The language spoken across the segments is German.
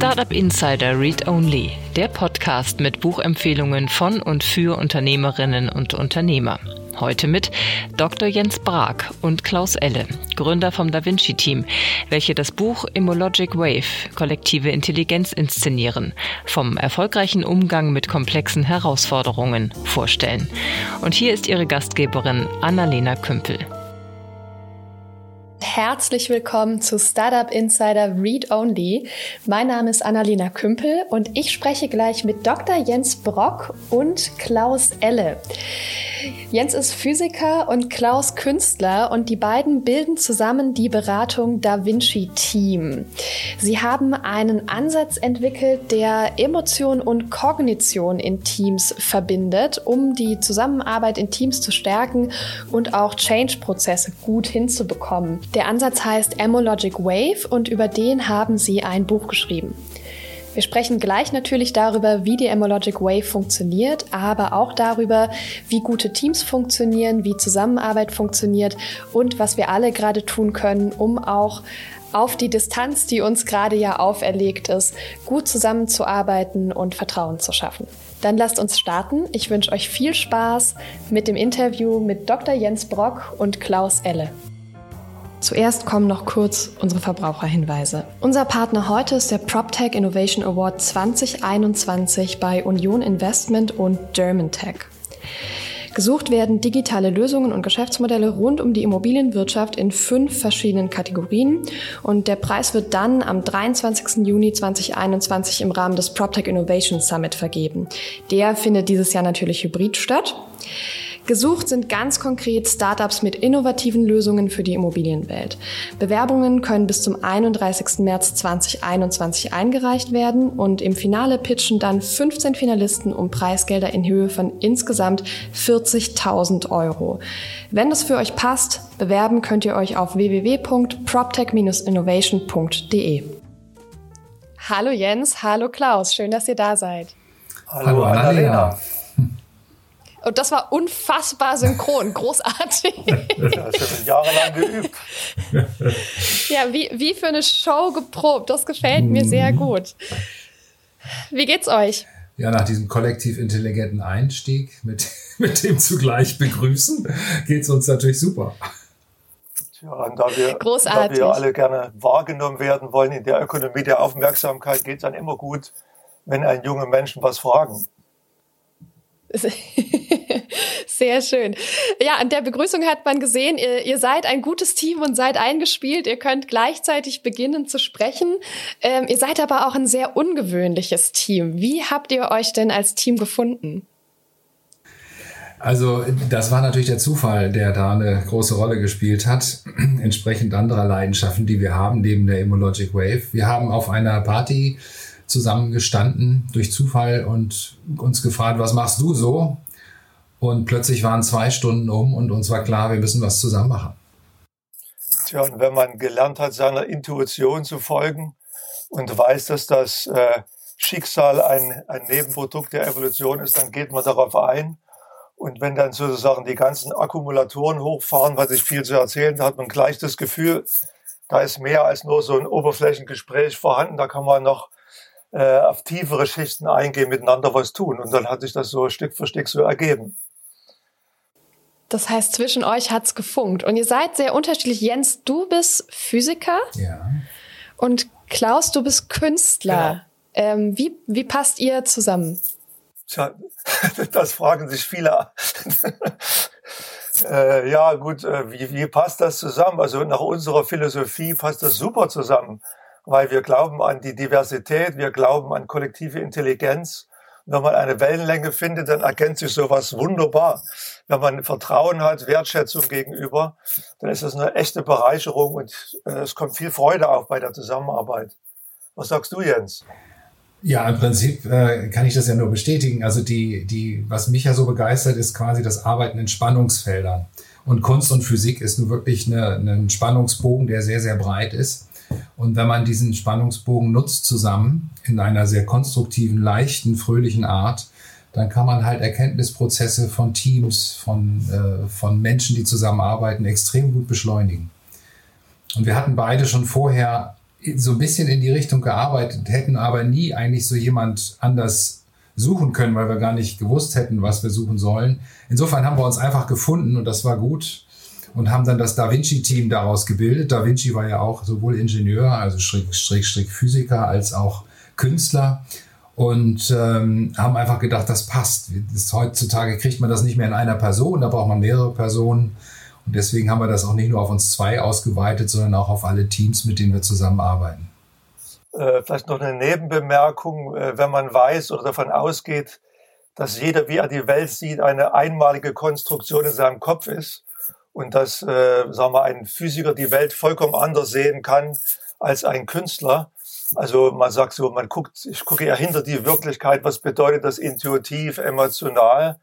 Startup Insider Read Only, der Podcast mit Buchempfehlungen von und für Unternehmerinnen und Unternehmer. Heute mit Dr. Jens Brag und Klaus Elle, Gründer vom Da Vinci Team, welche das Buch Immologic Wave, kollektive Intelligenz inszenieren, vom erfolgreichen Umgang mit komplexen Herausforderungen vorstellen. Und hier ist ihre Gastgeberin Annalena Kümpel. Herzlich willkommen zu Startup Insider Read Only. Mein Name ist Annalena Kümpel und ich spreche gleich mit Dr. Jens Brock und Klaus Elle. Jens ist Physiker und Klaus Künstler und die beiden bilden zusammen die Beratung Da Vinci Team. Sie haben einen Ansatz entwickelt, der Emotion und Kognition in Teams verbindet, um die Zusammenarbeit in Teams zu stärken und auch Change-Prozesse gut hinzubekommen. Der Ansatz heißt Emologic Wave und über den haben sie ein Buch geschrieben. Wir sprechen gleich natürlich darüber, wie die Emologic Wave funktioniert, aber auch darüber, wie gute Teams funktionieren, wie Zusammenarbeit funktioniert und was wir alle gerade tun können, um auch auf die Distanz, die uns gerade ja auferlegt ist, gut zusammenzuarbeiten und Vertrauen zu schaffen. Dann lasst uns starten. Ich wünsche euch viel Spaß mit dem Interview mit Dr. Jens Brock und Klaus Elle. Zuerst kommen noch kurz unsere Verbraucherhinweise. Unser Partner heute ist der PropTech Innovation Award 2021 bei Union Investment und Germantech. Gesucht werden digitale Lösungen und Geschäftsmodelle rund um die Immobilienwirtschaft in fünf verschiedenen Kategorien und der Preis wird dann am 23. Juni 2021 im Rahmen des PropTech Innovation Summit vergeben. Der findet dieses Jahr natürlich hybrid statt. Gesucht sind ganz konkret Startups mit innovativen Lösungen für die Immobilienwelt. Bewerbungen können bis zum 31. März 2021 eingereicht werden und im Finale pitchen dann 15 Finalisten um Preisgelder in Höhe von insgesamt 40.000 Euro. Wenn das für euch passt, bewerben könnt ihr euch auf www.proptech-innovation.de. Hallo Jens, hallo Klaus, schön, dass ihr da seid. Hallo, hallo Annalena. Und das war unfassbar synchron, großartig. Das ist jahrelang geübt. Ja, wie, wie für eine Show geprobt. Das gefällt mir sehr mhm. gut. Wie geht's euch? Ja, nach diesem kollektiv intelligenten Einstieg mit, mit dem zugleich begrüßen, geht's uns natürlich super. Tja, und da wir, Großartig. da wir alle gerne wahrgenommen werden wollen in der Ökonomie der Aufmerksamkeit, geht's dann immer gut, wenn ein junge Menschen was fragen. Sehr schön. Ja, an der Begrüßung hat man gesehen, ihr, ihr, seid ein gutes Team und seid eingespielt. Ihr könnt gleichzeitig beginnen zu sprechen. Ähm, ihr seid aber auch ein sehr ungewöhnliches Team. Wie habt ihr euch denn als Team gefunden? Also das war natürlich der Zufall, der da eine große Rolle gespielt hat, entsprechend anderer Leidenschaften, die wir haben neben der Immologic Wave. Wir haben auf einer Party zusammengestanden durch Zufall und uns gefragt, was machst du so? Und plötzlich waren zwei Stunden um und uns war klar, wir müssen was zusammen machen. Tja, und wenn man gelernt hat, seiner Intuition zu folgen und weiß, dass das äh, Schicksal ein, ein Nebenprodukt der Evolution ist, dann geht man darauf ein. Und wenn dann sozusagen die ganzen Akkumulatoren hochfahren, was ich viel zu erzählen, da hat man gleich das Gefühl, da ist mehr als nur so ein Oberflächengespräch vorhanden. Da kann man noch äh, auf tiefere Schichten eingehen, miteinander was tun. Und dann hat sich das so Stück für Stück so ergeben. Das heißt, zwischen euch hat's gefunkt. Und ihr seid sehr unterschiedlich. Jens, du bist Physiker. Ja. Und Klaus, du bist Künstler. Genau. Ähm, wie, wie passt ihr zusammen? Tja, das fragen sich viele. äh, ja, gut, äh, wie, wie passt das zusammen? Also nach unserer Philosophie passt das super zusammen weil wir glauben an die Diversität, wir glauben an kollektive Intelligenz. Wenn man eine Wellenlänge findet, dann erkennt sich sowas wunderbar. Wenn man Vertrauen hat, Wertschätzung gegenüber, dann ist das eine echte Bereicherung und äh, es kommt viel Freude auf bei der Zusammenarbeit. Was sagst du, Jens? Ja, im Prinzip äh, kann ich das ja nur bestätigen. Also die, die, was mich ja so begeistert, ist quasi das Arbeiten in Spannungsfeldern. Und Kunst und Physik ist nun wirklich ein Spannungsbogen, der sehr, sehr breit ist. Und wenn man diesen Spannungsbogen nutzt zusammen in einer sehr konstruktiven, leichten, fröhlichen Art, dann kann man halt Erkenntnisprozesse von Teams, von, äh, von Menschen, die zusammenarbeiten, extrem gut beschleunigen. Und wir hatten beide schon vorher so ein bisschen in die Richtung gearbeitet, hätten aber nie eigentlich so jemand anders suchen können, weil wir gar nicht gewusst hätten, was wir suchen sollen. Insofern haben wir uns einfach gefunden und das war gut und haben dann das Da Vinci-Team daraus gebildet. Da Vinci war ja auch sowohl Ingenieur, also Schräg, Schräg, Schräg Physiker, als auch Künstler und ähm, haben einfach gedacht, das passt. Das, heutzutage kriegt man das nicht mehr in einer Person, da braucht man mehrere Personen. Und deswegen haben wir das auch nicht nur auf uns zwei ausgeweitet, sondern auch auf alle Teams, mit denen wir zusammenarbeiten. Äh, vielleicht noch eine Nebenbemerkung, äh, wenn man weiß oder davon ausgeht, dass jeder, wie er die Welt sieht, eine einmalige Konstruktion in seinem Kopf ist und dass, äh, sagen wir, ein Physiker die Welt vollkommen anders sehen kann als ein Künstler. Also man sagt so, man guckt, ich gucke ja hinter die Wirklichkeit, was bedeutet das intuitiv, emotional.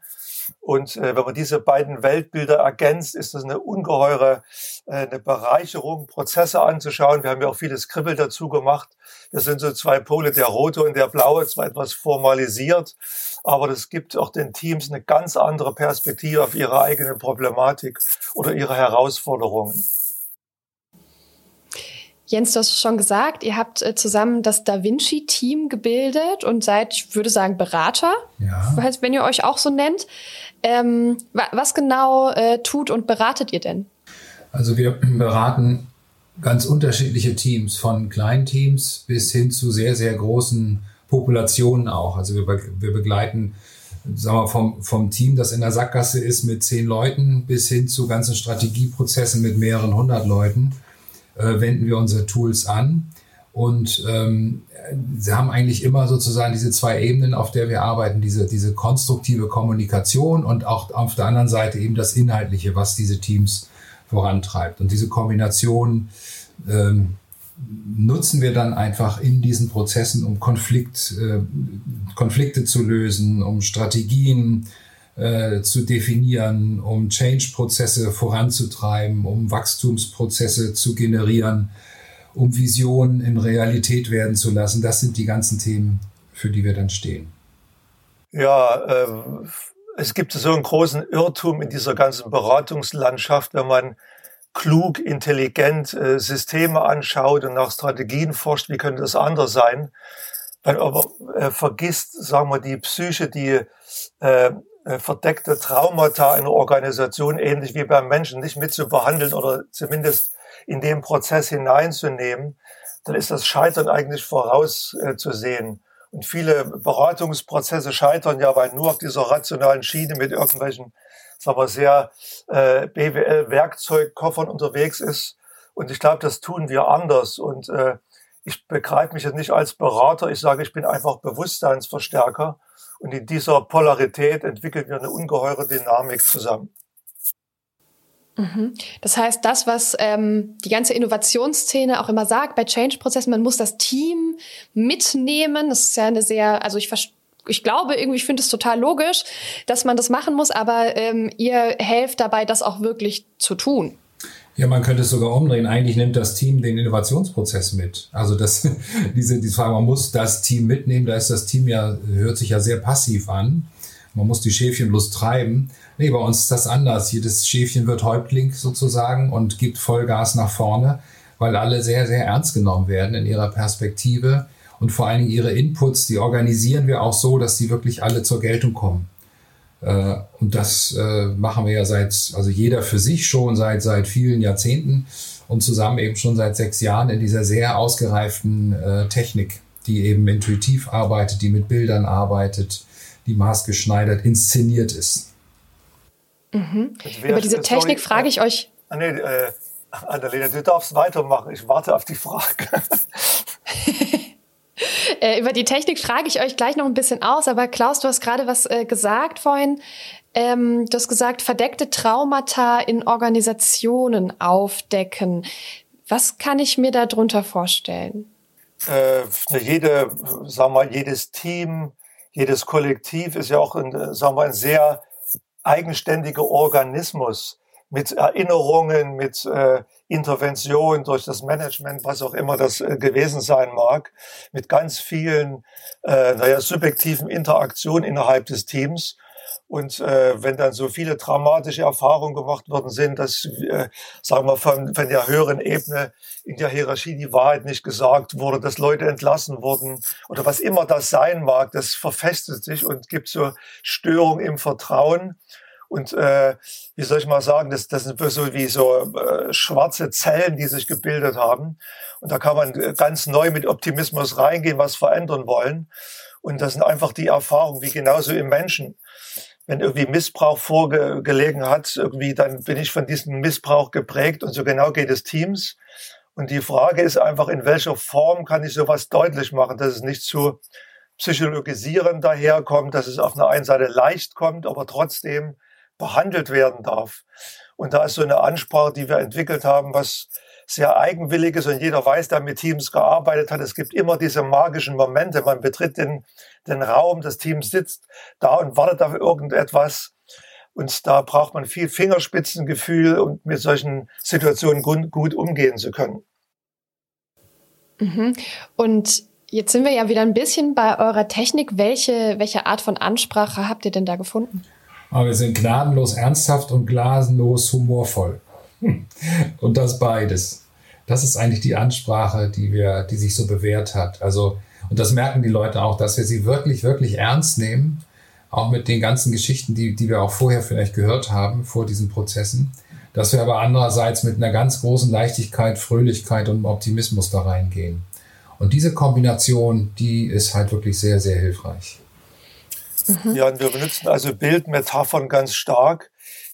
Und äh, wenn man diese beiden Weltbilder ergänzt, ist das eine ungeheure äh, eine Bereicherung, Prozesse anzuschauen. Wir haben ja auch viele Skribbel dazu gemacht. Das sind so zwei Pole, der rote und der blaue, zwar etwas formalisiert, aber das gibt auch den Teams eine ganz andere Perspektive auf ihre eigene Problematik oder ihre Herausforderungen. Jens, du hast schon gesagt, ihr habt äh, zusammen das Da Vinci-Team gebildet und seid, ich würde sagen, Berater, ja. wenn ihr euch auch so nennt. Ähm, was genau äh, tut und beratet ihr denn? Also wir beraten ganz unterschiedliche Teams, von kleinen Teams bis hin zu sehr, sehr großen Populationen auch. Also wir, wir begleiten sagen wir, vom, vom Team, das in der Sackgasse ist mit zehn Leuten, bis hin zu ganzen Strategieprozessen mit mehreren hundert Leuten äh, wenden wir unsere Tools an. Und ähm, sie haben eigentlich immer sozusagen diese zwei Ebenen, auf der wir arbeiten, diese, diese konstruktive Kommunikation und auch auf der anderen Seite eben das Inhaltliche, was diese Teams vorantreibt. Und diese Kombination ähm, nutzen wir dann einfach in diesen Prozessen, um Konflikt, äh, Konflikte zu lösen, um Strategien äh, zu definieren, um Change-Prozesse voranzutreiben, um Wachstumsprozesse zu generieren, um Visionen in Realität werden zu lassen. Das sind die ganzen Themen, für die wir dann stehen. Ja, äh, es gibt so einen großen Irrtum in dieser ganzen Beratungslandschaft, wenn man klug, intelligent äh, Systeme anschaut und nach Strategien forscht, wie könnte das anders sein? Man aber äh, vergisst, sagen wir, die Psyche, die äh, äh, verdeckte Traumata einer Organisation ähnlich wie beim Menschen nicht mit zu behandeln oder zumindest in den Prozess hineinzunehmen, dann ist das Scheitern eigentlich vorauszusehen. Und viele Beratungsprozesse scheitern ja, weil nur auf dieser rationalen Schiene mit irgendwelchen, sagen wir, sehr äh, BWL-Werkzeugkoffern unterwegs ist. Und ich glaube, das tun wir anders. Und äh, ich begreife mich jetzt nicht als Berater. Ich sage, ich bin einfach Bewusstseinsverstärker. Und in dieser Polarität entwickeln wir eine ungeheure Dynamik zusammen. Mhm. Das heißt, das, was ähm, die ganze Innovationsszene auch immer sagt bei Change-Prozessen, man muss das Team mitnehmen. Das ist ja eine sehr, also ich ich glaube irgendwie, ich finde es total logisch, dass man das machen muss, aber ähm, ihr helft dabei, das auch wirklich zu tun. Ja, man könnte es sogar umdrehen. Eigentlich nimmt das Team den Innovationsprozess mit. Also das, diese, diese Frage, man muss das Team mitnehmen. Da ist das Team ja, hört sich ja sehr passiv an. Man muss die Schäfchen bloß treiben. Nee, bei uns ist das anders. Jedes Schäfchen wird Häuptling sozusagen und gibt Vollgas nach vorne, weil alle sehr, sehr ernst genommen werden in ihrer Perspektive. Und vor allen Dingen ihre Inputs, die organisieren wir auch so, dass die wirklich alle zur Geltung kommen. Äh, und das äh, machen wir ja seit, also jeder für sich schon seit, seit vielen Jahrzehnten und zusammen eben schon seit sechs Jahren in dieser sehr ausgereiften äh, Technik, die eben intuitiv arbeitet, die mit Bildern arbeitet, die maßgeschneidert inszeniert ist. Mhm. Über diese Technik sorry, frage ich euch. Ah, nee, äh, Annalena, du darfst weitermachen. Ich warte auf die Frage. Äh, über die Technik frage ich euch gleich noch ein bisschen aus, aber Klaus, du hast gerade was äh, gesagt vorhin. Ähm, du hast gesagt, verdeckte Traumata in Organisationen aufdecken. Was kann ich mir darunter vorstellen? Äh, jede, sagen wir, jedes Team, jedes Kollektiv ist ja auch ein, sagen wir, ein sehr eigenständiger Organismus mit Erinnerungen, mit äh, Intervention durch das Management, was auch immer das äh, gewesen sein mag, mit ganz vielen äh, naja, subjektiven Interaktionen innerhalb des Teams. Und äh, wenn dann so viele dramatische Erfahrungen gemacht worden sind, dass, äh, sagen wir, von, von der höheren Ebene in der Hierarchie die Wahrheit nicht gesagt wurde, dass Leute entlassen wurden oder was immer das sein mag, das verfestigt sich und gibt so Störung im Vertrauen. Und äh, wie soll ich mal sagen, das, das sind so wie so äh, schwarze Zellen, die sich gebildet haben. Und da kann man ganz neu mit Optimismus reingehen, was verändern wollen. Und das sind einfach die Erfahrungen, wie genauso im Menschen wenn irgendwie Missbrauch vorgelegen hat, irgendwie, dann bin ich von diesem Missbrauch geprägt und so genau geht es Teams. Und die Frage ist einfach, in welcher Form kann ich sowas deutlich machen, dass es nicht zu psychologisieren daherkommt, dass es auf einer einen Seite leicht kommt, aber trotzdem behandelt werden darf. Und da ist so eine Ansprache, die wir entwickelt haben, was sehr eigenwillig ist und jeder weiß, der mit Teams gearbeitet hat, es gibt immer diese magischen Momente. Man betritt den den Raum, das Team sitzt da und wartet auf irgendetwas. Und da braucht man viel Fingerspitzengefühl, um mit solchen Situationen gut, gut umgehen zu können. Mhm. Und jetzt sind wir ja wieder ein bisschen bei eurer Technik. Welche, welche Art von Ansprache habt ihr denn da gefunden? Aber wir sind gnadenlos ernsthaft und gnadenlos humorvoll. Und das beides. Das ist eigentlich die Ansprache, die wir, die sich so bewährt hat. Also und das merken die Leute auch, dass wir sie wirklich, wirklich ernst nehmen, auch mit den ganzen Geschichten, die, die wir auch vorher vielleicht gehört haben, vor diesen Prozessen, dass wir aber andererseits mit einer ganz großen Leichtigkeit, Fröhlichkeit und Optimismus da reingehen. Und diese Kombination, die ist halt wirklich sehr, sehr hilfreich. Mhm. Ja, und wir benutzen also Bildmetaphern ganz stark,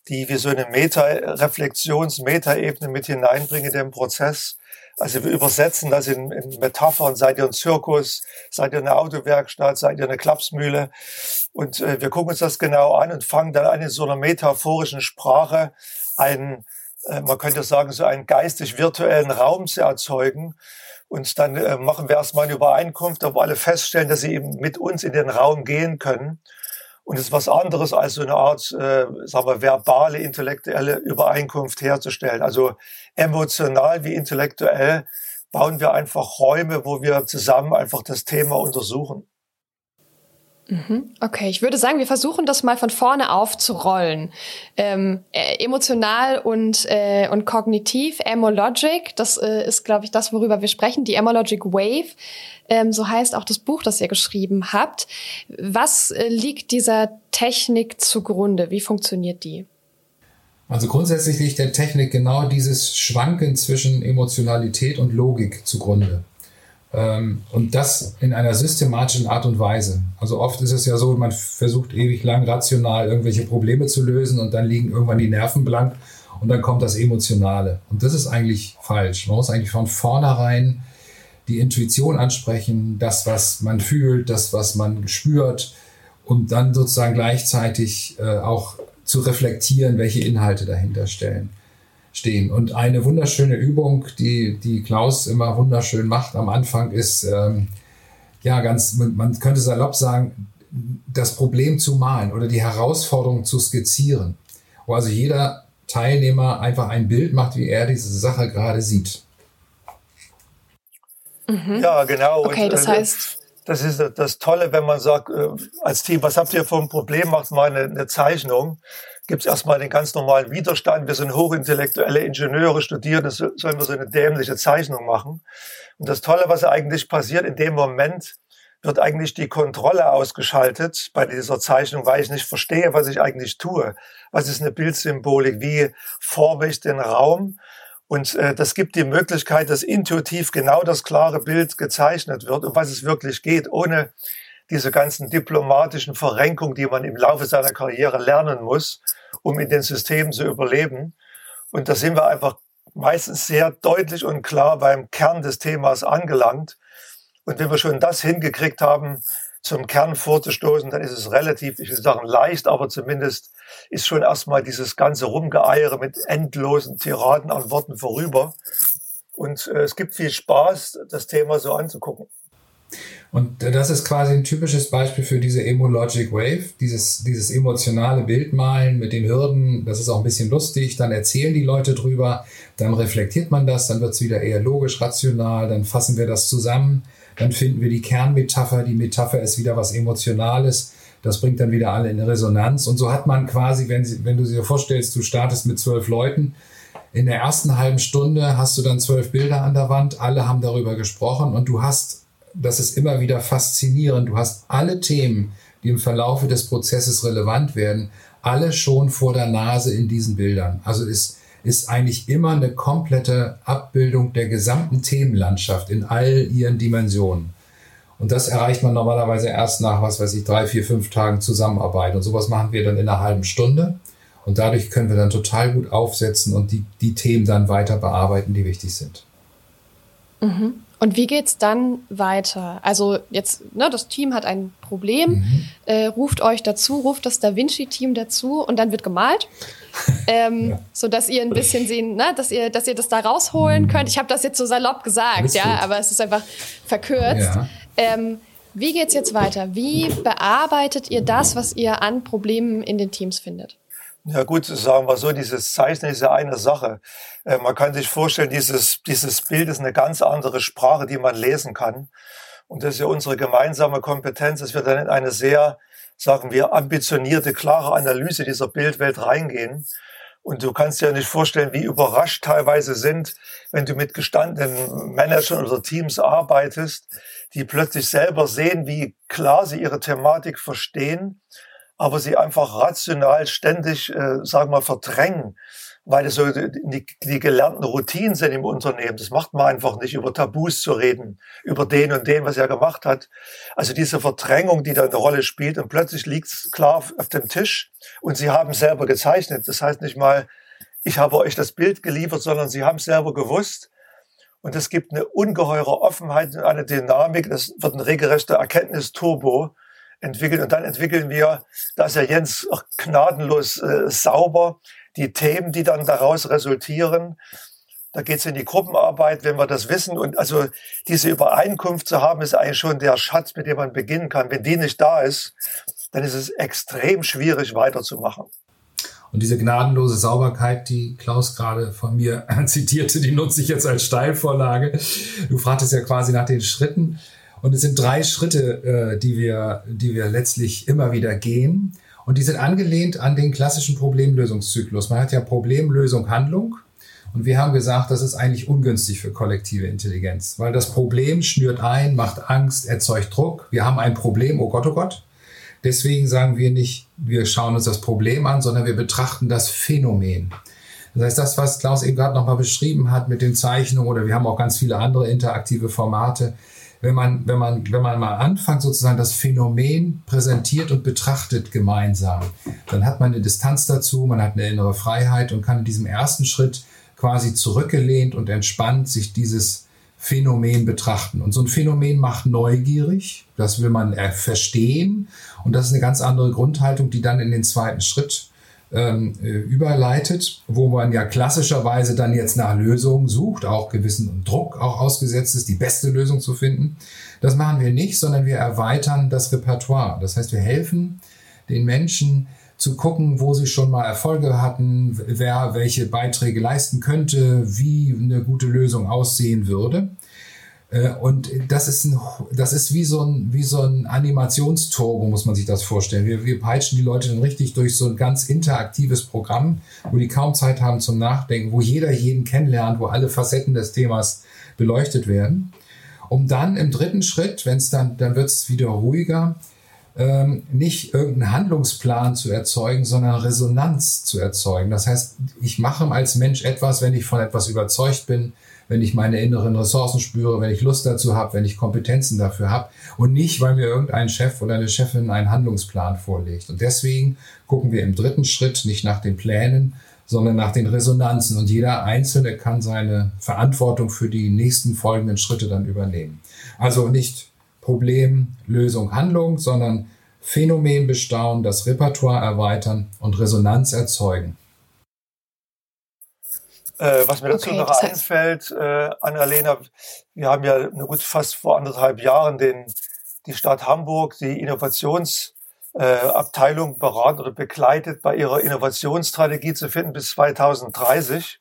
die wie so eine Meta-Reflexions-, Meta-Ebene mit hineinbringen in den Prozess also wir übersetzen das in, in Metaphern. Seid ihr ein Zirkus? Seid ihr eine Autowerkstatt? Seid ihr eine Klapsmühle? Und äh, wir gucken uns das genau an und fangen dann an in so einer metaphorischen Sprache einen, äh, man könnte sagen, so einen geistig-virtuellen Raum zu erzeugen. Und dann äh, machen wir erstmal eine Übereinkunft, wo alle feststellen, dass sie eben mit uns in den Raum gehen können. Und es ist was anderes als so eine Art, äh, sagen wir, verbale, intellektuelle Übereinkunft herzustellen. Also emotional wie intellektuell bauen wir einfach Räume, wo wir zusammen einfach das Thema untersuchen. Mhm. Okay, ich würde sagen, wir versuchen das mal von vorne aufzurollen. Ähm, äh, emotional und, äh, und kognitiv, Emologic, das äh, ist, glaube ich, das, worüber wir sprechen, die Emologic Wave. Ähm, so heißt auch das Buch, das ihr geschrieben habt. Was äh, liegt dieser Technik zugrunde? Wie funktioniert die? Also grundsätzlich liegt der Technik genau dieses Schwanken zwischen Emotionalität und Logik zugrunde. Ähm, und das in einer systematischen Art und Weise. Also oft ist es ja so, man versucht ewig lang rational irgendwelche Probleme zu lösen und dann liegen irgendwann die Nerven blank und dann kommt das Emotionale. Und das ist eigentlich falsch. Man muss eigentlich von vornherein die Intuition ansprechen, das, was man fühlt, das, was man spürt und dann sozusagen gleichzeitig äh, auch zu reflektieren, welche Inhalte dahinter stellen, stehen. Und eine wunderschöne Übung, die, die Klaus immer wunderschön macht am Anfang, ist, ähm, ja, ganz, man könnte salopp sagen, das Problem zu malen oder die Herausforderung zu skizzieren. Wo also jeder Teilnehmer einfach ein Bild macht, wie er diese Sache gerade sieht. Mhm. Ja, genau. Okay, das äh, heißt. Das ist das Tolle, wenn man sagt, äh, als Team, was habt ihr für ein Problem, macht mal eine, eine Zeichnung. Gibt es erstmal den ganz normalen Widerstand. Wir sind hochintellektuelle Ingenieure, studiert, das sollen wir so eine dämliche Zeichnung machen. Und das Tolle, was eigentlich passiert, in dem Moment wird eigentlich die Kontrolle ausgeschaltet bei dieser Zeichnung, weil ich nicht verstehe, was ich eigentlich tue. Was ist eine Bildsymbolik? Wie forme ich den Raum? Und äh, das gibt die Möglichkeit, dass intuitiv genau das klare Bild gezeichnet wird, um was es wirklich geht, ohne diese ganzen diplomatischen Verrenkungen, die man im Laufe seiner Karriere lernen muss, um in den Systemen zu überleben. Und da sind wir einfach meistens sehr deutlich und klar beim Kern des Themas angelangt. Und wenn wir schon das hingekriegt haben, zum Kern vorzustoßen, dann ist es relativ, ich will sagen leicht, aber zumindest ist schon erstmal dieses ganze Rumgeeiere mit endlosen Tiraden an Worten vorüber. Und äh, es gibt viel Spaß, das Thema so anzugucken. Und das ist quasi ein typisches Beispiel für diese Emologic Wave, dieses, dieses emotionale Bildmalen mit den Hürden. Das ist auch ein bisschen lustig. Dann erzählen die Leute drüber, dann reflektiert man das, dann wird es wieder eher logisch, rational, dann fassen wir das zusammen, dann finden wir die Kernmetapher. Die Metapher ist wieder was Emotionales Das bringt dann wieder alle in Resonanz. Und so hat man quasi, wenn, sie, wenn du dir vorstellst, du startest mit zwölf Leuten, in der ersten halben Stunde hast du dann zwölf Bilder an der Wand, alle haben darüber gesprochen und du hast, das ist immer wieder faszinierend, du hast alle Themen, die im Verlaufe des Prozesses relevant werden, alle schon vor der Nase in diesen Bildern. Also es ist eigentlich immer eine komplette Abbildung der gesamten Themenlandschaft in all ihren Dimensionen. Und das erreicht man normalerweise erst nach, was weiß ich, drei, vier, fünf Tagen Zusammenarbeit. Und sowas machen wir dann in einer halben Stunde. Und dadurch können wir dann total gut aufsetzen und die, die Themen dann weiter bearbeiten, die wichtig sind. Mhm. Und wie geht's dann weiter? Also jetzt, ne, das Team hat ein Problem, mhm. äh, ruft euch dazu, ruft das Da Vinci-Team dazu und dann wird gemalt, ähm, ja. so dass ihr ein bisschen sehen, ne, dass ihr, dass ihr das da rausholen mhm. könnt. Ich habe das jetzt so salopp gesagt, ja, aber es ist einfach verkürzt. Ja. Ähm, wie geht's jetzt weiter? Wie bearbeitet ihr das, was ihr an Problemen in den Teams findet? Ja gut, sagen wir so, dieses Zeichnen ist ja eine Sache. Äh, man kann sich vorstellen, dieses, dieses Bild ist eine ganz andere Sprache, die man lesen kann. Und das ist ja unsere gemeinsame Kompetenz, dass wir dann in eine sehr, sagen wir, ambitionierte, klare Analyse dieser Bildwelt reingehen. Und du kannst dir nicht vorstellen, wie überrascht teilweise sind, wenn du mit gestandenen Managern oder Teams arbeitest, die plötzlich selber sehen, wie klar sie ihre Thematik verstehen, aber sie einfach rational ständig, äh, sagen wir, verdrängen weil es so die, die gelernten Routinen sind im Unternehmen. Das macht man einfach nicht, über Tabus zu reden, über den und den, was er gemacht hat. Also diese Verdrängung, die da eine Rolle spielt und plötzlich liegt es klar auf dem Tisch und sie haben selber gezeichnet. Das heißt nicht mal, ich habe euch das Bild geliefert, sondern sie haben es selber gewusst. Und es gibt eine ungeheure Offenheit und eine Dynamik. Das wird ein regelrechter Erkenntnisturbo entwickelt. Und dann entwickeln wir, da ist ja Jens gnadenlos äh, sauber, die Themen, die dann daraus resultieren. Da geht es in die Gruppenarbeit, wenn wir das wissen. Und also diese Übereinkunft zu haben, ist eigentlich schon der Schatz, mit dem man beginnen kann. Wenn die nicht da ist, dann ist es extrem schwierig weiterzumachen. Und diese gnadenlose Sauberkeit, die Klaus gerade von mir zitierte, die nutze ich jetzt als Steilvorlage. Du fragtest ja quasi nach den Schritten. Und es sind drei Schritte, äh, die wir, die wir letztlich immer wieder gehen. Und die sind angelehnt an den klassischen Problemlösungszyklus. Man hat ja Problemlösung, Handlung. Und wir haben gesagt, das ist eigentlich ungünstig für kollektive Intelligenz, weil das Problem schnürt ein, macht Angst, erzeugt Druck. Wir haben ein Problem, oh Gott, oh Gott. Deswegen sagen wir nicht, wir schauen uns das Problem an, sondern wir betrachten das Phänomen. Das heißt, das, was Klaus eben gerade nochmal beschrieben hat mit den Zeichnungen oder wir haben auch ganz viele andere interaktive Formate, wenn man, wenn man, wenn man mal anfängt, sozusagen das Phänomen präsentiert und betrachtet gemeinsam, dann hat man eine Distanz dazu, man hat eine innere Freiheit und kann in diesem ersten Schritt quasi zurückgelehnt und entspannt sich dieses Phänomen betrachten. Und so ein Phänomen macht neugierig, das will man verstehen und das ist eine ganz andere Grundhaltung, die dann in den zweiten Schritt ähm, äh, überleitet, wo man ja klassischerweise dann jetzt nach Lösungen sucht, auch gewissen Druck auch ausgesetzt ist, die beste Lösung zu finden. Das machen wir nicht, sondern wir erweitern das Repertoire. Das heißt, wir helfen den Menschen zu gucken, wo sie schon mal Erfolge hatten, wer welche Beiträge leisten könnte, wie eine gute Lösung aussehen würde. Äh, und das ist, ein, das ist wie so ein, wie so ein Animationsturbo, muss man sich das vorstellen. Wir, wir peitschen die Leute dann richtig durch so ein ganz interaktives Programm, wo die kaum Zeit haben zum Nachdenken, wo jeder jeden kennenlernt, wo alle Facetten des Themas beleuchtet werden. Um dann im dritten Schritt, wenn es dann, dann wird es wieder ruhiger, ähm, nicht irgendeinen Handlungsplan zu erzeugen, sondern Resonanz zu erzeugen. Das heißt, ich mache als Mensch etwas, wenn ich von etwas überzeugt bin, wenn ich meine inneren Ressourcen spüre, wenn ich Lust dazu habe, wenn ich Kompetenzen dafür habe und nicht, weil mir irgendein Chef oder eine Chefin einen Handlungsplan vorlegt. Und deswegen gucken wir im dritten Schritt nicht nach den Plänen, sondern nach den Resonanzen. Und jeder Einzelne kann seine Verantwortung für die nächsten folgenden Schritte dann übernehmen. Also nicht Problem, Lösung, Handlung, sondern Phänomen bestaunen, das Repertoire erweitern und Resonanz erzeugen. Äh, was mir dazu okay, noch einfällt, äh, Annalena, wir haben ja gut fast vor anderthalb Jahren den, die Stadt Hamburg, die Innovationsabteilung äh, beraten oder begleitet bei ihrer Innovationsstrategie zu finden bis 2030.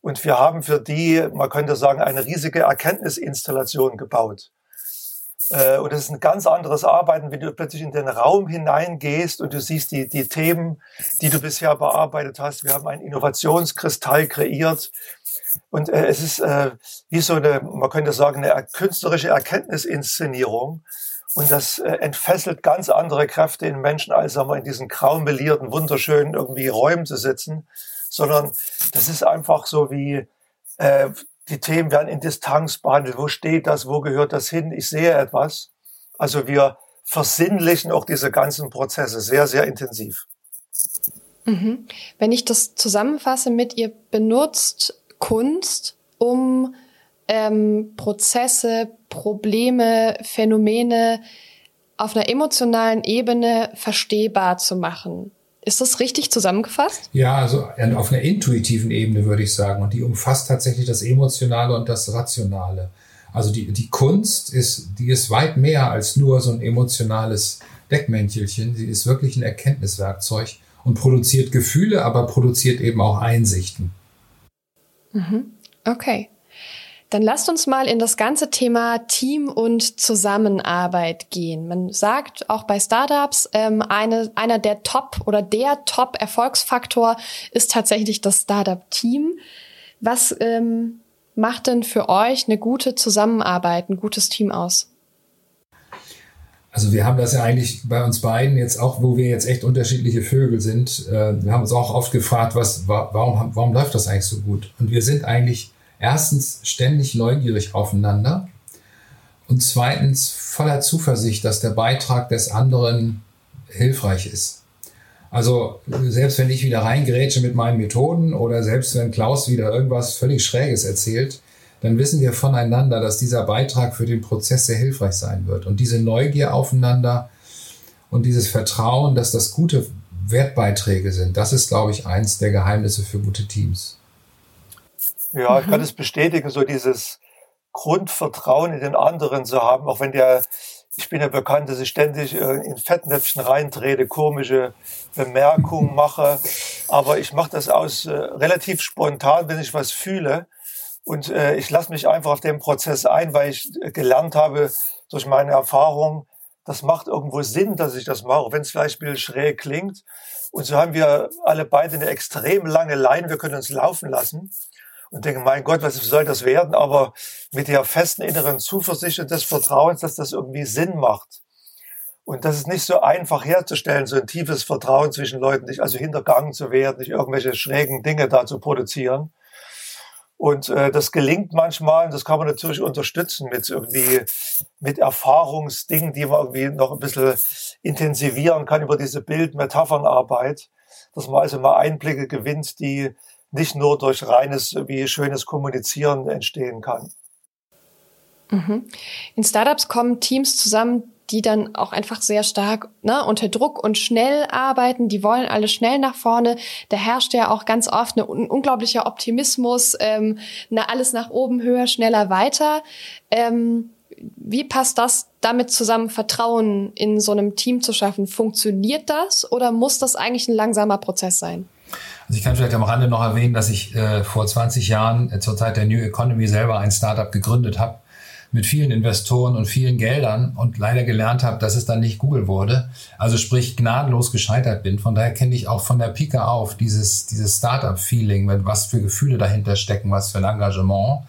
Und wir haben für die, man könnte sagen, eine riesige Erkenntnisinstallation gebaut. Äh, und das ist ein ganz anderes Arbeiten, wenn du plötzlich in den Raum hineingehst und du siehst die, die Themen, die du bisher bearbeitet hast. Wir haben einen Innovationskristall kreiert. Und äh, es ist äh, wie so eine, man könnte sagen, eine künstlerische Erkenntnisinszenierung. Und das äh, entfesselt ganz andere Kräfte in Menschen, als wir, in diesen graumelierten, wunderschönen irgendwie Räumen zu sitzen, sondern das ist einfach so wie, äh, die Themen werden in Distanz behandelt. Wo steht das? Wo gehört das hin? Ich sehe etwas. Also wir versinnlichen auch diese ganzen Prozesse sehr, sehr intensiv. Mhm. Wenn ich das zusammenfasse mit, ihr benutzt Kunst, um ähm, Prozesse, Probleme, Phänomene auf einer emotionalen Ebene verstehbar zu machen. Ist das richtig zusammengefasst? Ja, also auf einer intuitiven Ebene würde ich sagen. Und die umfasst tatsächlich das Emotionale und das Rationale. Also die, die Kunst ist, die ist weit mehr als nur so ein emotionales Deckmäntelchen. Sie ist wirklich ein Erkenntniswerkzeug und produziert Gefühle, aber produziert eben auch Einsichten. Mhm. Okay. Dann lasst uns mal in das ganze Thema Team und Zusammenarbeit gehen. Man sagt auch bei Startups, ähm, eine, einer der Top oder der Top-Erfolgsfaktor ist tatsächlich das Startup-Team. Was ähm, macht denn für euch eine gute Zusammenarbeit, ein gutes Team aus? Also wir haben das ja eigentlich bei uns beiden jetzt auch, wo wir jetzt echt unterschiedliche Vögel sind. Äh, wir haben uns auch oft gefragt, was, warum, warum läuft das eigentlich so gut? Und wir sind eigentlich erstens ständig neugierig aufeinander und zweitens voller Zuversicht, dass der Beitrag des anderen hilfreich ist. Also selbst wenn ich wieder reingrätsche mit meinen Methoden oder selbst wenn Klaus wieder irgendwas völlig Schräges erzählt, dann wissen wir voneinander, dass dieser Beitrag für den Prozess sehr hilfreich sein wird. Und diese Neugier aufeinander und dieses Vertrauen, dass das gute Wertbeiträge sind, das ist, glaube ich, eins der Geheimnisse für gute Teams. Ja, ich kann mhm. es bestätigen, so dieses Grundvertrauen in den anderen zu haben, auch wenn der, ich bin ja bekannt, dass ich ständig äh, in Fettnäpfchen reintrete, komische Bemerkungen mache, aber ich mache das aus äh, relativ spontan, wenn ich was fühle. Und äh, ich lasse mich einfach auf den Prozess ein, weil ich gelernt habe durch meine Erfahrung, das macht irgendwo Sinn, dass ich das mache, wenn es vielleicht ein bisschen schräg klingt. Und so haben wir alle beide eine extrem lange Leine, wir können uns laufen lassen und denke, mein Gott, was soll das werden? Aber mit der festen inneren Zuversicht und des Vertrauens, dass das irgendwie Sinn macht. Und das ist nicht so einfach herzustellen, so ein tiefes Vertrauen zwischen Leuten, nicht also hintergangen zu werden, nicht irgendwelche schrägen Dinge da zu produzieren. Und äh, das gelingt manchmal, und das kann man natürlich unterstützen mit irgendwie mit Erfahrungsdingen, die man irgendwie noch ein bisschen intensivieren kann über diese Bild-Metaphernarbeit, dass man also mal Einblicke gewinnt, die nicht nur durch reines, wie schönes Kommunizieren entstehen kann. Mhm. In Startups kommen Teams zusammen, die dann auch einfach sehr stark ne, unter Druck und schnell arbeiten. Die wollen alle schnell nach vorne. Da herrscht ja auch ganz oft ein unglaublicher Optimismus, ähm, na, alles nach oben, höher, schneller, weiter. Ähm, wie passt das damit zusammen, Vertrauen in so einem Team zu schaffen? Funktioniert das oder muss das eigentlich ein langsamer Prozess sein? Also ich kann vielleicht am Rande noch erwähnen, dass ich äh, vor 20 Jahren äh, zur Zeit der New Economy selber ein Startup gegründet habe mit vielen Investoren und vielen Geldern und leider gelernt habe, dass es dann nicht Google wurde. Also sprich gnadenlos gescheitert bin. Von daher kenne ich auch von der Pike auf dieses, dieses Startup-Feeling, was für Gefühle dahinter stecken, was für ein Engagement.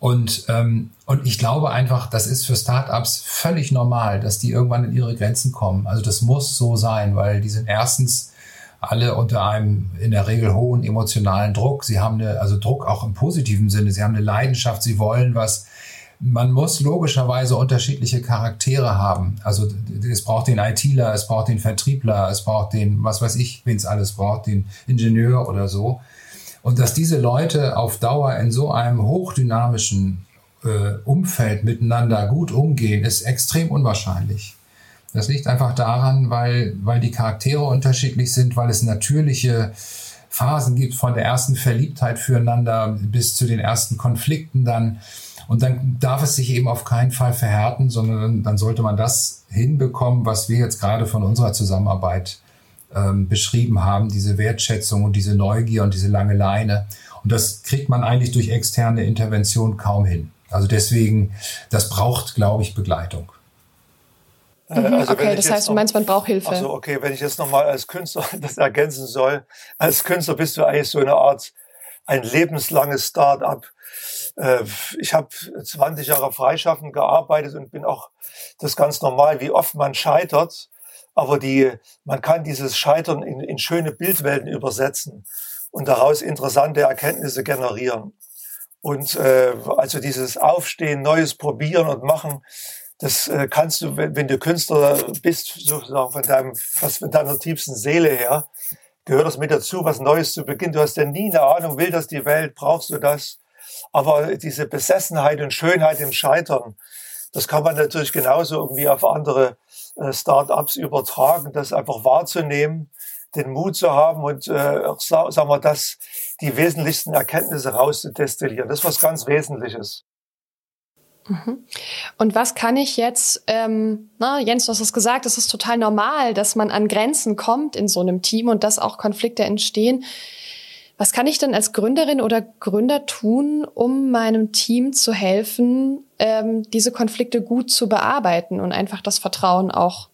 Und, ähm, und ich glaube einfach, das ist für Startups völlig normal, dass die irgendwann in ihre Grenzen kommen. Also das muss so sein, weil die sind erstens alle unter einem in der Regel hohen emotionalen Druck. Sie haben eine, also Druck auch im positiven Sinne. Sie haben eine Leidenschaft, sie wollen was. Man muss logischerweise unterschiedliche Charaktere haben. Also es braucht den ITler, es braucht den Vertriebler, es braucht den, was weiß ich, wen es alles braucht, den Ingenieur oder so. Und dass diese Leute auf Dauer in so einem hochdynamischen äh, Umfeld miteinander gut umgehen, ist extrem unwahrscheinlich. Das liegt einfach daran, weil, weil die Charaktere unterschiedlich sind, weil es natürliche Phasen gibt von der ersten Verliebtheit füreinander bis zu den ersten Konflikten dann. Und dann darf es sich eben auf keinen Fall verhärten, sondern dann sollte man das hinbekommen, was wir jetzt gerade von unserer Zusammenarbeit ähm, beschrieben haben, diese Wertschätzung und diese Neugier und diese lange Leine. Und das kriegt man eigentlich durch externe Intervention kaum hin. Also deswegen, das braucht, glaube ich, Begleitung. Äh, mhm, also okay, das heißt, du meinst, man braucht Hilfe. Also okay, wenn ich jetzt nochmal als Künstler das ergänzen soll, als Künstler bist du eigentlich so eine Art ein lebenslanges Start-up. Äh, ich habe 20 Jahre freischaffend gearbeitet und bin auch das ganz normal, wie oft man scheitert. Aber die, man kann dieses Scheitern in, in schöne Bildwelten übersetzen und daraus interessante Erkenntnisse generieren. Und äh, also dieses Aufstehen, Neues probieren und machen, das äh, kannst du, wenn, wenn du Künstler bist, sozusagen von deinem, was von deiner tiefsten Seele her, gehört das mit dazu, was Neues zu beginnen. Du hast ja nie eine Ahnung, will das die Welt, brauchst du das? Aber diese Besessenheit und Schönheit im Scheitern, das kann man natürlich genauso irgendwie auf andere äh, Start-ups übertragen, das einfach wahrzunehmen, den Mut zu haben und äh, sagen wir, das die wesentlichsten Erkenntnisse rauszudestillieren. Das ist was ganz Wesentliches. Und was kann ich jetzt, ähm, na, Jens, du hast es gesagt, es ist total normal, dass man an Grenzen kommt in so einem Team und dass auch Konflikte entstehen. Was kann ich denn als Gründerin oder Gründer tun, um meinem Team zu helfen, ähm, diese Konflikte gut zu bearbeiten und einfach das Vertrauen auch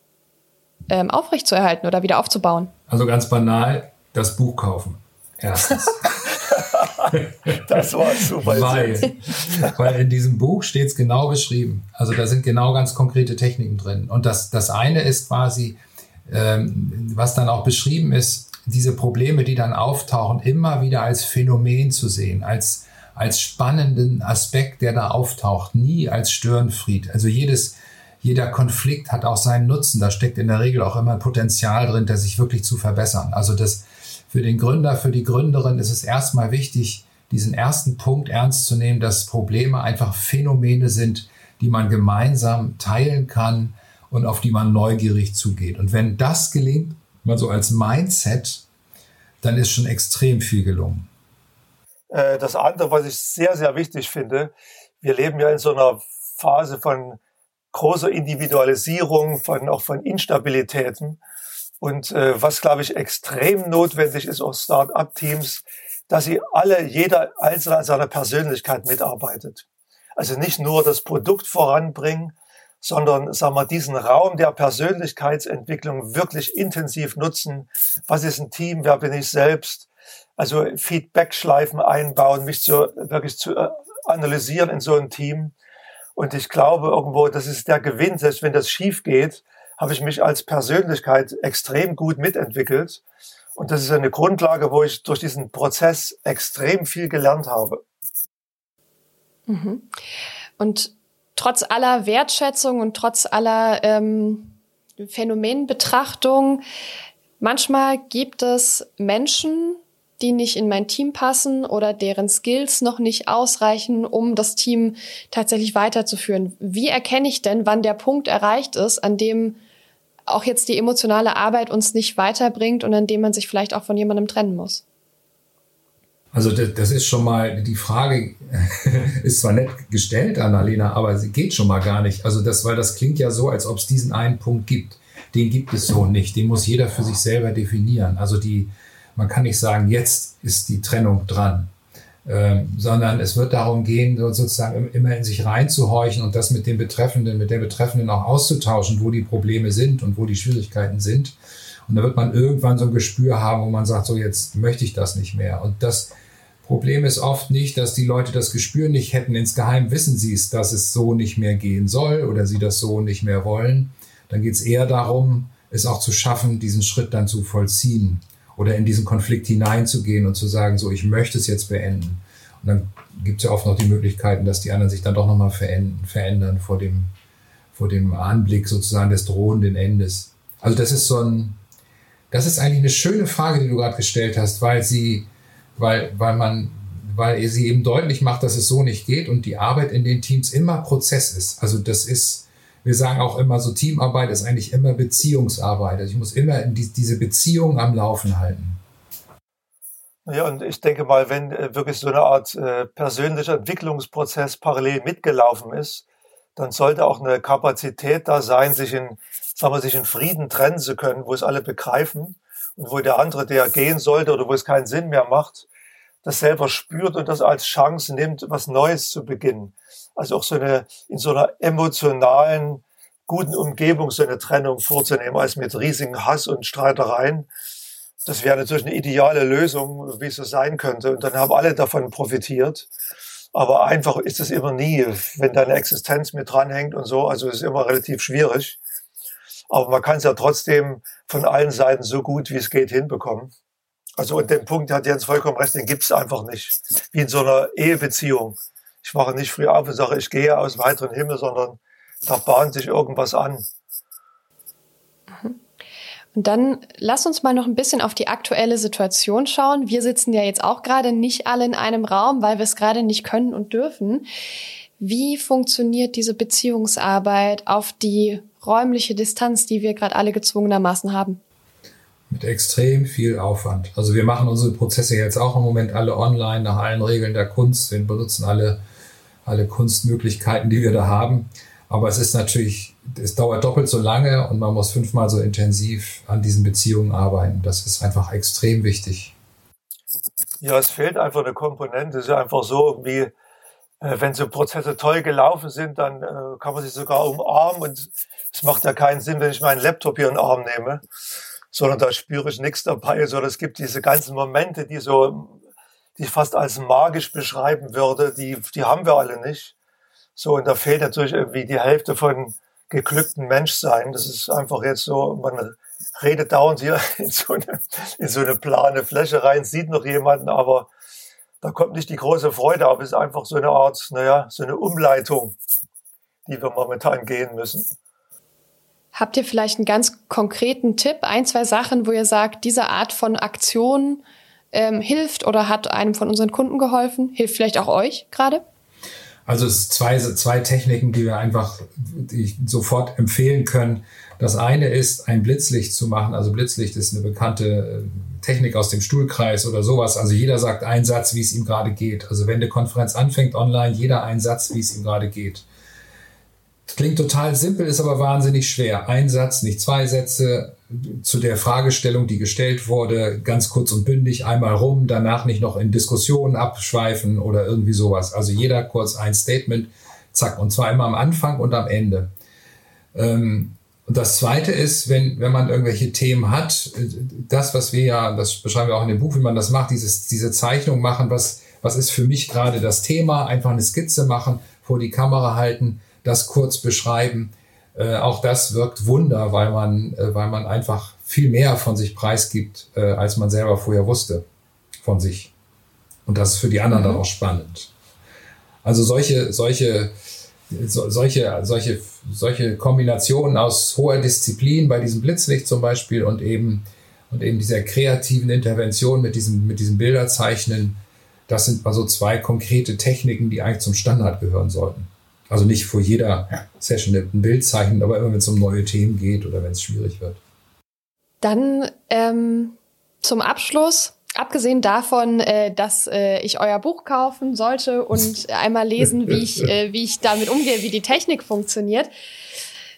ähm, aufrechtzuerhalten oder wieder aufzubauen? Also ganz banal, das Buch kaufen. Erstens. das war super. Weil, weil in diesem Buch steht es genau beschrieben. Also da sind genau ganz konkrete Techniken drin. Und das, das eine ist quasi, ähm, was dann auch beschrieben ist, diese Probleme, die dann auftauchen, immer wieder als Phänomen zu sehen, als, als spannenden Aspekt, der da auftaucht, nie als Störenfried. Also jedes, jeder Konflikt hat auch seinen Nutzen. Da steckt in der Regel auch immer Potenzial drin, der sich wirklich zu verbessern. Also das, für den Gründer, für die Gründerin ist es erstmal wichtig, diesen ersten Punkt ernst zu nehmen, dass Probleme einfach Phänomene sind, die man gemeinsam teilen kann und auf die man neugierig zugeht. Und wenn das gelingt, mal so als Mindset, dann ist schon extrem viel gelungen. Äh, das andere, was ich sehr, sehr wichtig finde, wir leben ja in so einer Phase von großer Individualisierung, von, auch von Instabilitäten. Und äh, was, glaube ich, extrem notwendig ist, auch Start-up-Teams, dass sie alle, jeder Einzelne an seiner Persönlichkeit mitarbeitet. Also nicht nur das Produkt voranbringen, sondern sagen wir, diesen Raum der Persönlichkeitsentwicklung wirklich intensiv nutzen. Was ist ein Team? Wer bin ich selbst? Also Feedback-Schleifen einbauen, mich zu, wirklich zu äh, analysieren in so einem Team. Und ich glaube irgendwo, das ist der Gewinn, selbst wenn das schief geht, habe ich mich als Persönlichkeit extrem gut mitentwickelt. Und das ist eine Grundlage, wo ich durch diesen Prozess extrem viel gelernt habe. Mhm. Und trotz aller Wertschätzung und trotz aller ähm, Phänomenbetrachtung, manchmal gibt es Menschen, die nicht in mein Team passen oder deren Skills noch nicht ausreichen, um das Team tatsächlich weiterzuführen. Wie erkenne ich denn, wann der Punkt erreicht ist, an dem auch jetzt die emotionale Arbeit uns nicht weiterbringt und an dem man sich vielleicht auch von jemandem trennen muss? Also das ist schon mal, die Frage ist zwar nett gestellt, Annalena, aber sie geht schon mal gar nicht. Also das, weil das klingt ja so, als ob es diesen einen Punkt gibt. Den gibt es so nicht. Den muss jeder für sich selber definieren. Also die, man kann nicht sagen, jetzt ist die Trennung dran. Ähm, sondern es wird darum gehen, sozusagen immer in sich reinzuhorchen und das mit dem Betreffenden, mit der Betreffenden auch auszutauschen, wo die Probleme sind und wo die Schwierigkeiten sind. Und da wird man irgendwann so ein Gespür haben, wo man sagt, so jetzt möchte ich das nicht mehr. Und das Problem ist oft nicht, dass die Leute das Gespür nicht hätten. Insgeheim wissen sie es, dass es so nicht mehr gehen soll oder sie das so nicht mehr wollen. Dann geht es eher darum, es auch zu schaffen, diesen Schritt dann zu vollziehen oder in diesen Konflikt hineinzugehen und zu sagen, so, ich möchte es jetzt beenden. Und dann gibt es ja oft noch die Möglichkeiten, dass die anderen sich dann doch nochmal verändern, vor dem, vor dem Anblick sozusagen des drohenden Endes. Also das ist so ein, das ist eigentlich eine schöne Frage, die du gerade gestellt hast, weil sie, weil, weil man, weil sie eben deutlich macht, dass es so nicht geht und die Arbeit in den Teams immer Prozess ist. Also das ist, wir sagen auch immer so, Teamarbeit ist eigentlich immer Beziehungsarbeit. Also ich muss immer die, diese Beziehung am Laufen halten. Ja, und ich denke mal, wenn äh, wirklich so eine Art äh, persönlicher Entwicklungsprozess parallel mitgelaufen ist, dann sollte auch eine Kapazität da sein, sich in, sagen wir, sich in Frieden trennen zu können, wo es alle begreifen und wo der andere, der gehen sollte oder wo es keinen Sinn mehr macht, das selber spürt und das als Chance nimmt, was Neues zu beginnen. Also auch so eine, in so einer emotionalen guten Umgebung so eine Trennung vorzunehmen, als mit riesigen Hass und Streitereien. Das wäre natürlich eine ideale Lösung, wie es so sein könnte. Und dann haben alle davon profitiert. Aber einfach ist es immer nie, wenn deine Existenz mit dranhängt und so. Also es ist immer relativ schwierig. Aber man kann es ja trotzdem von allen Seiten so gut wie es geht hinbekommen. Also und den Punkt hat Jens vollkommen recht, den gibt es einfach nicht. Wie in so einer Ehebeziehung. Ich wache nicht früh auf und sage, ich gehe aus weiteren Himmel, sondern da bahnt sich irgendwas an. Mhm. Und dann lass uns mal noch ein bisschen auf die aktuelle Situation schauen. Wir sitzen ja jetzt auch gerade nicht alle in einem Raum, weil wir es gerade nicht können und dürfen. Wie funktioniert diese Beziehungsarbeit auf die räumliche Distanz, die wir gerade alle gezwungenermaßen haben? Mit extrem viel Aufwand. Also wir machen unsere Prozesse jetzt auch im Moment alle online nach allen Regeln der Kunst. Wir benutzen alle, alle Kunstmöglichkeiten, die wir da haben. Aber es ist natürlich, es dauert doppelt so lange und man muss fünfmal so intensiv an diesen Beziehungen arbeiten. Das ist einfach extrem wichtig. Ja, es fehlt einfach eine Komponente. Es ist einfach so, wie äh, wenn so Prozesse toll gelaufen sind, dann äh, kann man sich sogar umarmen und es macht ja keinen Sinn, wenn ich meinen Laptop hier in den Arm nehme, sondern da spüre ich nichts dabei, sondern es gibt diese ganzen Momente, die so, die ich fast als magisch beschreiben würde, die, die haben wir alle nicht. So, und da fehlt natürlich irgendwie die Hälfte von geglückten Menschsein. Das ist einfach jetzt so, man redet dauernd hier in so eine, in so eine plane Fläche rein, sieht noch jemanden, aber da kommt nicht die große Freude, aber es ist einfach so eine Art, naja, so eine Umleitung, die wir momentan gehen müssen. Habt ihr vielleicht einen ganz konkreten Tipp, ein, zwei Sachen, wo ihr sagt, diese Art von Aktion ähm, hilft oder hat einem von unseren Kunden geholfen? Hilft vielleicht auch euch gerade? Also es zwei, zwei Techniken, die wir einfach die sofort empfehlen können. Das eine ist, ein Blitzlicht zu machen. Also Blitzlicht ist eine bekannte äh, Technik aus dem Stuhlkreis oder sowas. Also jeder sagt einen Satz, wie es ihm gerade geht. Also wenn eine Konferenz anfängt online, jeder einen Satz, wie es ihm gerade geht. Klingt total simpel, ist aber wahnsinnig schwer. Ein Satz, nicht zwei Sätze zu der Fragestellung, die gestellt wurde, ganz kurz und bündig einmal rum, danach nicht noch in Diskussionen abschweifen oder irgendwie sowas. Also jeder kurz ein Statement, zack, und zwar immer am Anfang und am Ende. Ähm, und das zweite ist, wenn, wenn man irgendwelche Themen hat, das, was wir ja, das beschreiben wir auch in dem Buch, wie man das macht, dieses, diese Zeichnung machen, was, was ist für mich gerade das Thema, einfach eine Skizze machen, vor die Kamera halten, das kurz beschreiben. Äh, auch das wirkt Wunder, weil man, äh, weil man einfach viel mehr von sich preisgibt, äh, als man selber vorher wusste von sich. Und das ist für die anderen mhm. dann auch spannend. Also solche, solche, so, solche, solche, solche Kombinationen aus hoher Disziplin bei diesem Blitzlicht zum Beispiel und eben, und eben dieser kreativen Intervention mit diesem, mit diesem Bilderzeichnen, das sind also zwei konkrete Techniken, die eigentlich zum Standard gehören sollten. Also nicht vor jeder Session ein Bild zeichnen, aber immer wenn es um neue Themen geht oder wenn es schwierig wird. Dann ähm, zum Abschluss, abgesehen davon, äh, dass äh, ich euer Buch kaufen sollte und einmal lesen, wie ich, äh, wie ich damit umgehe, wie die Technik funktioniert.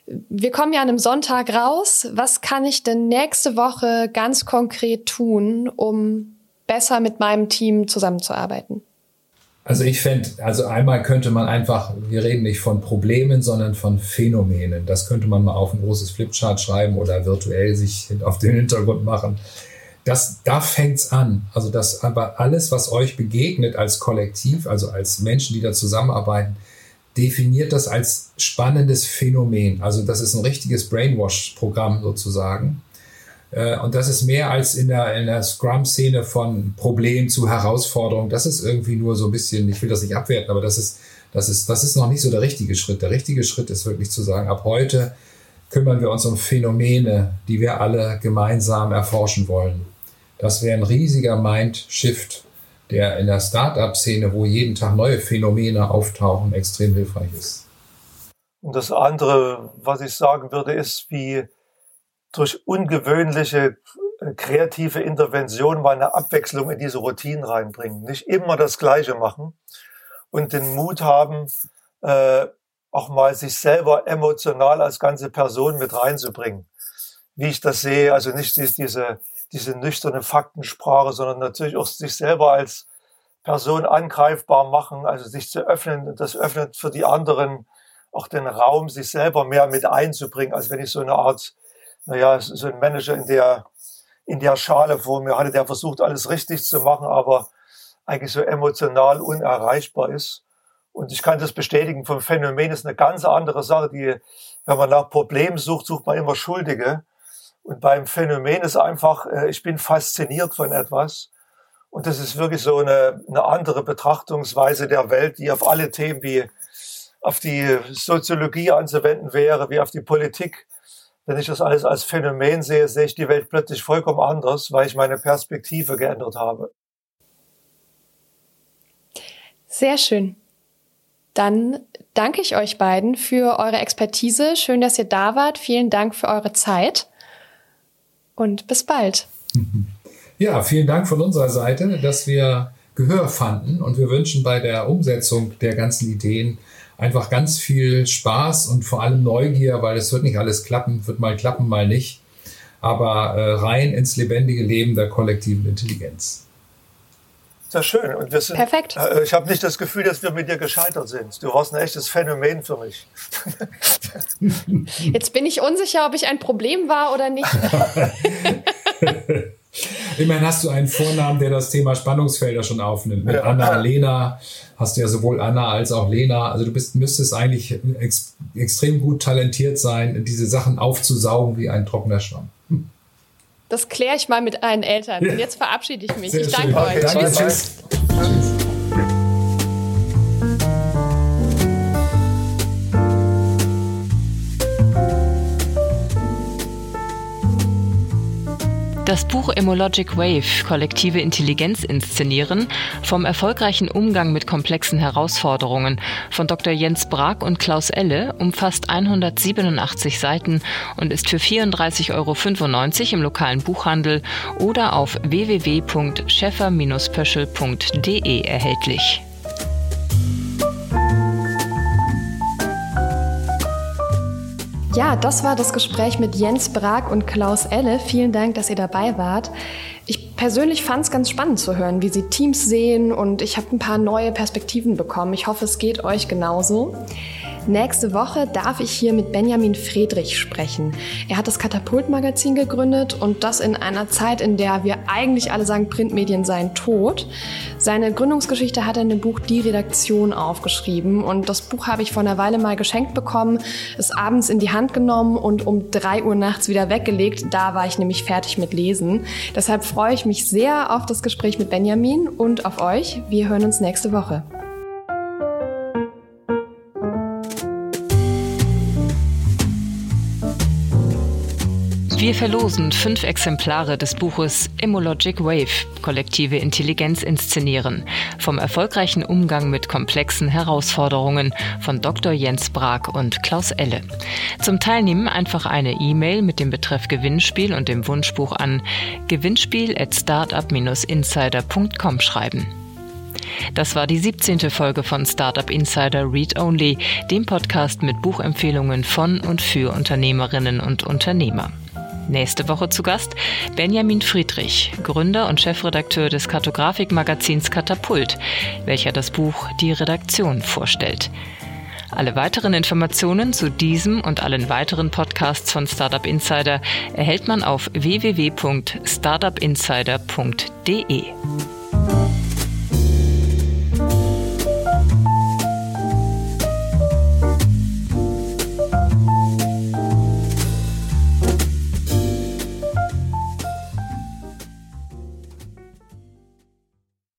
Wir kommen ja an einem Sonntag raus. Was kann ich denn nächste Woche ganz konkret tun, um besser mit meinem Team zusammenzuarbeiten? Also ich fände, also einmal könnte man einfach, wir reden nicht von Problemen, sondern von Phänomenen. Das könnte man mal auf ein großes Flipchart schreiben oder virtuell sich auf den Hintergrund machen. Das, da fängt's an. Also das aber alles, was euch begegnet als Kollektiv, also als Menschen, die da zusammenarbeiten, definiert das als spannendes Phänomen. Also das ist ein richtiges Brainwash-Programm sozusagen. Äh, und das ist mehr als in der, in der Scrum-Szene von Problem zu Herausforderung. Das ist irgendwie nur so ein bisschen, ich will das nicht abwerten, aber das ist, das ist, das ist noch nicht so der richtige Schritt. Der richtige Schritt ist wirklich zu sagen, ab heute kümmern wir uns um Phänomene, die wir alle gemeinsam erforschen wollen. Das wäre ein riesiger Mind-Shift, der in der Start-up-Szene, wo jeden Tag neue Phänomene auftauchen, extrem hilfreich ist. Und das andere, was ich sagen würde, ist, wie durch ungewöhnliche äh, kreative Intervention mal eine Abwechslung in diese Routinen reinbringen. Nicht immer das Gleiche machen und den Mut haben, äh, auch mal sich selber emotional als ganze Person mit reinzubringen. Wie ich das sehe, also nicht diese, diese nüchterne Faktensprache, sondern natürlich auch sich selber als Person angreifbar machen, also sich zu öffnen, das öffnet für die anderen auch den Raum, sich selber mehr mit einzubringen, als wenn ich so eine Art, naja, so ein Manager in der, in der Schale vor mir hatte, der versucht, alles richtig zu machen, aber eigentlich so emotional unerreichbar ist. Und ich kann das bestätigen, vom Phänomen ist eine ganz andere Sache, die, wenn man nach Problemen sucht, sucht man immer Schuldige. Und beim Phänomen ist einfach, äh, ich bin fasziniert von etwas. Und das ist wirklich so eine, eine andere Betrachtungsweise der Welt, die auf alle Themen wie auf die Soziologie anzuwenden wäre, wie auf die Politik. Wenn ich das alles als Phänomen sehe, sehe ich die Welt plötzlich vollkommen anders, weil ich meine Perspektive geändert habe. Sehr schön. Dann danke ich euch beiden für eure Expertise. Schön, dass ihr da wart. Vielen Dank für eure Zeit und bis bald. Ja, vielen Dank von unserer Seite, dass wir Gehör fanden und wir wünschen bei der Umsetzung der ganzen Ideen einfach ganz viel Spaß und vor allem Neugier, weil es wird nicht alles klappen, wird mal klappen, mal nicht, aber äh, rein ins lebendige Leben der kollektiven Intelligenz. Sehr schön. Und wir sind, Perfekt. Äh, ich habe nicht das Gefühl, dass wir mit dir gescheitert sind. Du warst ein echtes Phänomen für mich. Jetzt bin ich unsicher, ob ich ein Problem war oder nicht. Immerhin hast du einen Vornamen, der das Thema Spannungsfelder schon aufnimmt. Mit ja. Anna, Lena hast du ja sowohl Anna als auch Lena. Also du bist, müsstest eigentlich ex, extrem gut talentiert sein, diese Sachen aufzusaugen wie ein trockener Schwamm. Hm. Das kläre ich mal mit allen Eltern. Und jetzt verabschiede ich mich. Sehr ich danke schön. euch. Danke, tschüss. tschüss. Das Buch Emologic Wave, kollektive Intelligenz inszenieren, vom erfolgreichen Umgang mit komplexen Herausforderungen von Dr. Jens Brag und Klaus Elle umfasst 187 Seiten und ist für 34,95 Euro im lokalen Buchhandel oder auf www.scheffer-pöschel.de erhältlich. Ja, das war das Gespräch mit Jens Brag und Klaus Elle. Vielen Dank, dass ihr dabei wart. Ich persönlich fand es ganz spannend zu hören, wie sie Teams sehen und ich habe ein paar neue Perspektiven bekommen. Ich hoffe, es geht euch genauso. Nächste Woche darf ich hier mit Benjamin Friedrich sprechen. Er hat das Katapult-Magazin gegründet und das in einer Zeit, in der wir eigentlich alle sagen, Printmedien seien tot. Seine Gründungsgeschichte hat er in dem Buch Die Redaktion aufgeschrieben und das Buch habe ich vor einer Weile mal geschenkt bekommen, es abends in die Hand genommen und um drei Uhr nachts wieder weggelegt. Da war ich nämlich fertig mit Lesen. Deshalb freue ich mich sehr auf das Gespräch mit Benjamin und auf euch. Wir hören uns nächste Woche. Wir verlosen fünf Exemplare des Buches Immologic Wave, kollektive Intelligenz inszenieren, vom erfolgreichen Umgang mit komplexen Herausforderungen von Dr. Jens Brag und Klaus Elle. Zum Teilnehmen einfach eine E-Mail mit dem Betreff Gewinnspiel und dem Wunschbuch an gewinnspiel at startup-insider.com schreiben. Das war die 17. Folge von Startup Insider Read Only, dem Podcast mit Buchempfehlungen von und für Unternehmerinnen und Unternehmer. Nächste Woche zu Gast Benjamin Friedrich, Gründer und Chefredakteur des Kartografikmagazins Katapult, welcher das Buch Die Redaktion vorstellt. Alle weiteren Informationen zu diesem und allen weiteren Podcasts von Startup Insider erhält man auf www.startupinsider.de.